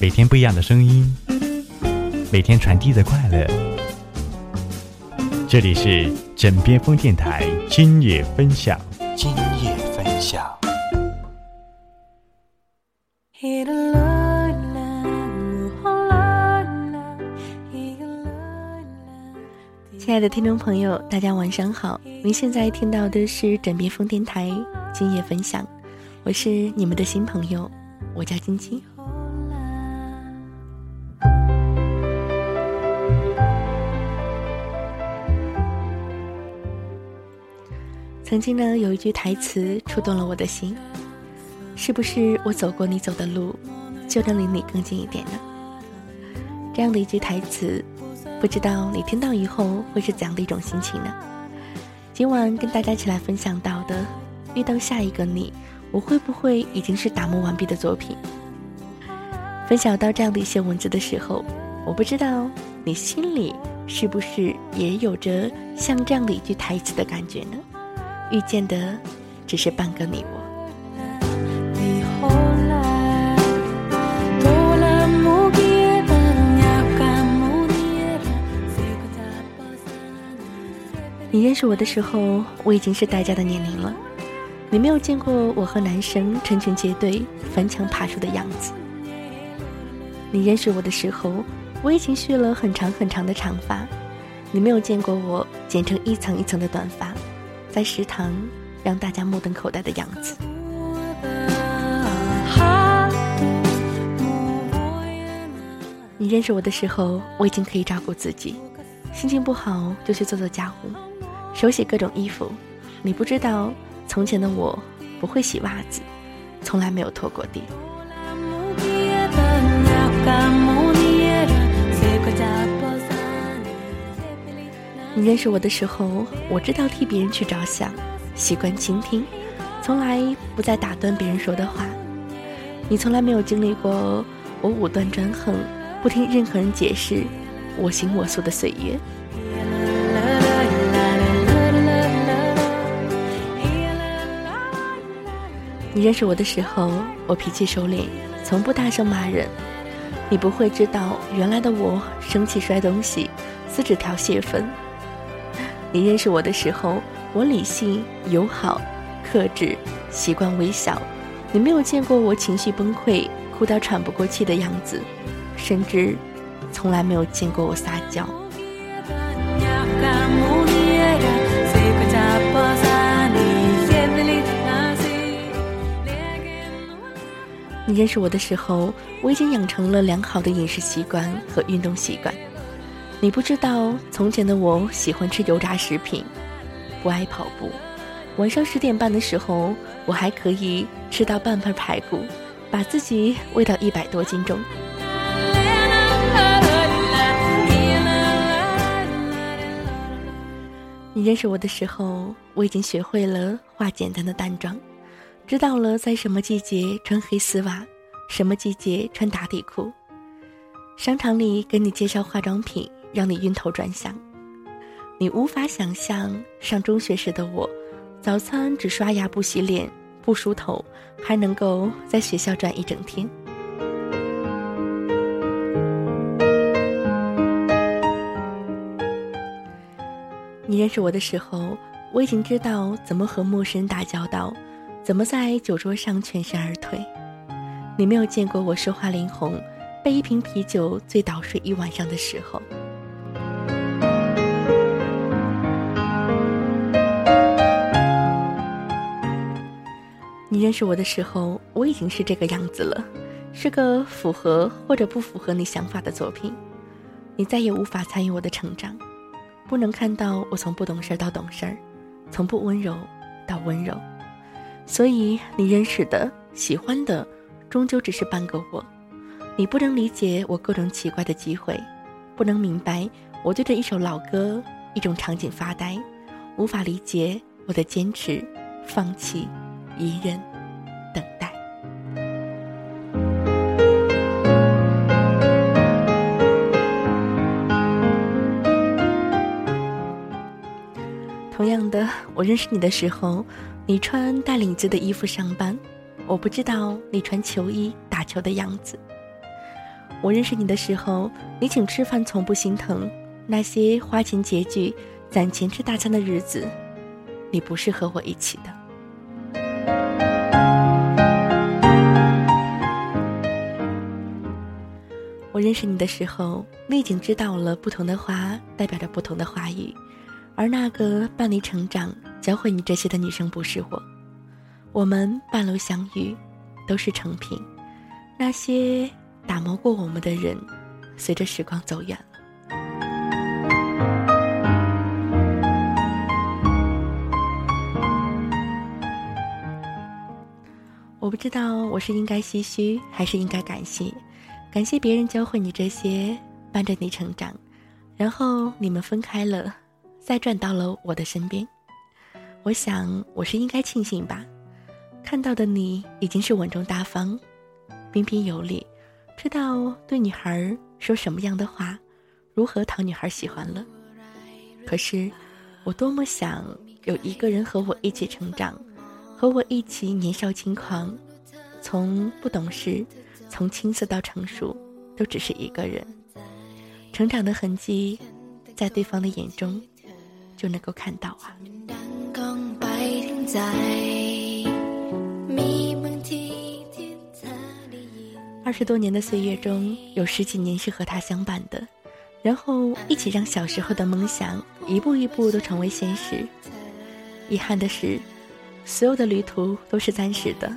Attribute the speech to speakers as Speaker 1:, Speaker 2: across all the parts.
Speaker 1: 每天不一样的声音，每天传递的快乐。这里是枕边风电台今夜分享。
Speaker 2: 今夜分享。
Speaker 3: 亲爱的听众朋友，大家晚上好！您现在听到的是枕边风电台今夜分享，我是你们的新朋友，我叫晶晶。曾经呢，有一句台词触动了我的心，是不是我走过你走的路，就能离你更近一点呢？这样的一句台词，不知道你听到以后会是怎样的一种心情呢？今晚跟大家一起来分享到的，遇到下一个你，我会不会已经是打磨完毕的作品？分享到这样的一些文字的时候，我不知道你心里是不是也有着像这样的一句台词的感觉呢？遇见的只是半个你我。你认识我的时候，我已经是待嫁的年龄了。你没有见过我和男生成群结队翻墙爬树的样子。你认识我的时候，我已经蓄了很长很长的长发。你没有见过我剪成一层一层的短发。在食堂让大家目瞪口呆的样子。你认识我的时候，我已经可以照顾自己，心情不好就去做做家务，手洗各种衣服。你不知道，从前的我不会洗袜子，从来没有拖过地。你认识我的时候，我知道替别人去着想，习惯倾听，从来不再打断别人说的话。你从来没有经历过我武断专横，不听任何人解释，我行我素的岁月。你认识我的时候，我脾气收敛，从不大声骂人。你不会知道，原来的我生气摔东西，撕纸条泄愤。你认识我的时候，我理性、友好、克制，习惯微笑。你没有见过我情绪崩溃、哭到喘不过气的样子，甚至从来没有见过我撒娇。你认识我的时候，我已经养成了良好的饮食习惯和运动习惯。你不知道，从前的我喜欢吃油炸食品，不爱跑步。晚上十点半的时候，我还可以吃到半盘排骨，把自己喂到一百多斤重。你认识我的时候，我已经学会了化简单的淡妆，知道了在什么季节穿黑丝袜，什么季节穿打底裤。商场里给你介绍化妆品。让你晕头转向，你无法想象上中学时的我，早餐只刷牙不洗脸不梳头，还能够在学校转一整天。你认识我的时候，我已经知道怎么和陌生人打交道，怎么在酒桌上全身而退。你没有见过我说话脸红，被一瓶啤酒醉倒睡一晚上的时候。你认识我的时候，我已经是这个样子了，是个符合或者不符合你想法的作品。你再也无法参与我的成长，不能看到我从不懂事到懂事儿，从不温柔到温柔。所以你认识的、喜欢的，终究只是半个我。你不能理解我各种奇怪的机会，不能明白我对着一首老歌、一种场景发呆，无法理解我的坚持、放弃。一人我认识你的时候，你穿带领子的衣服上班，我不知道你穿球衣打球的样子。我认识你的时候，你请吃饭从不心疼，那些花钱拮据、攒钱吃大餐的日子，你不是和我一起的。我认识你的时候，你已经知道了不同的花代表着不同的花语，而那个伴你成长、教会你这些的女生不是我。我们半路相遇，都是成品。那些。打磨过我们的人，随着时光走远了。我不知道我是应该唏嘘，还是应该感谢？感谢别人教会你这些，伴着你成长，然后你们分开了，再转到了我的身边。我想我是应该庆幸吧，看到的你已经是稳重大方，彬彬有礼。知道对女孩说什么样的话，如何讨女孩喜欢了。可是，我多么想有一个人和我一起成长，和我一起年少轻狂，从不懂事，从青涩到成熟，都只是一个人。成长的痕迹，在对方的眼中，就能够看到啊。在二十多年的岁月中，有十几年是和他相伴的，然后一起让小时候的梦想一步一步都成为现实。遗憾的是，所有的旅途都是暂时的，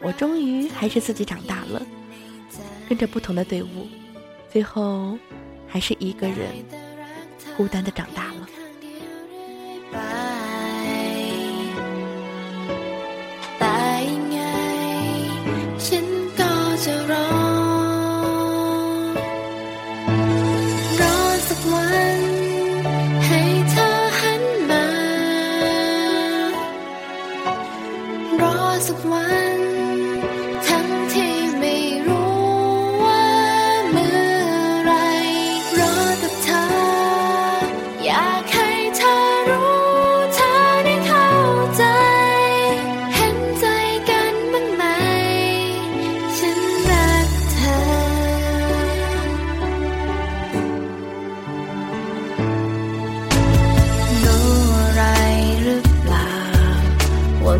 Speaker 3: 我终于还是自己长大了，跟着不同的队伍，最后还是一个人孤单的长大了。around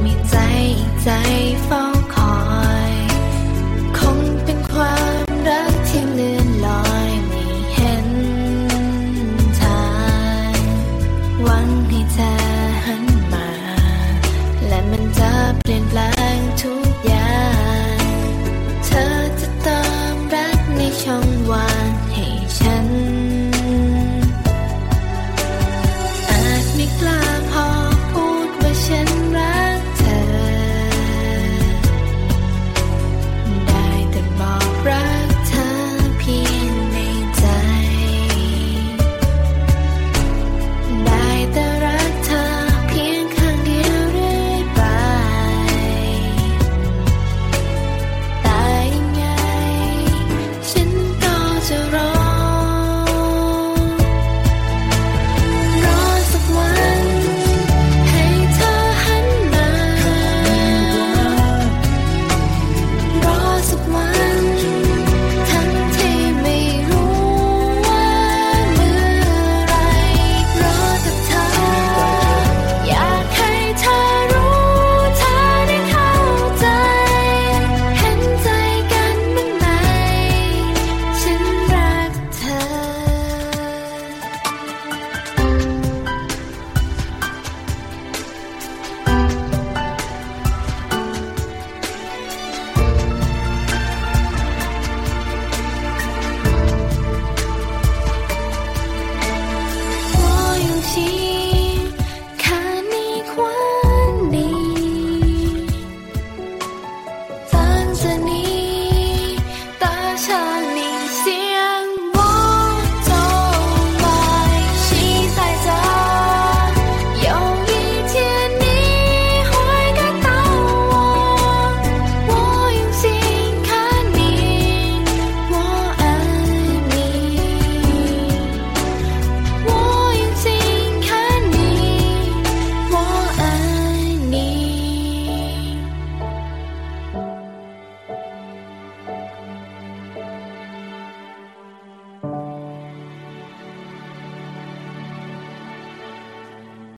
Speaker 3: 一再一再放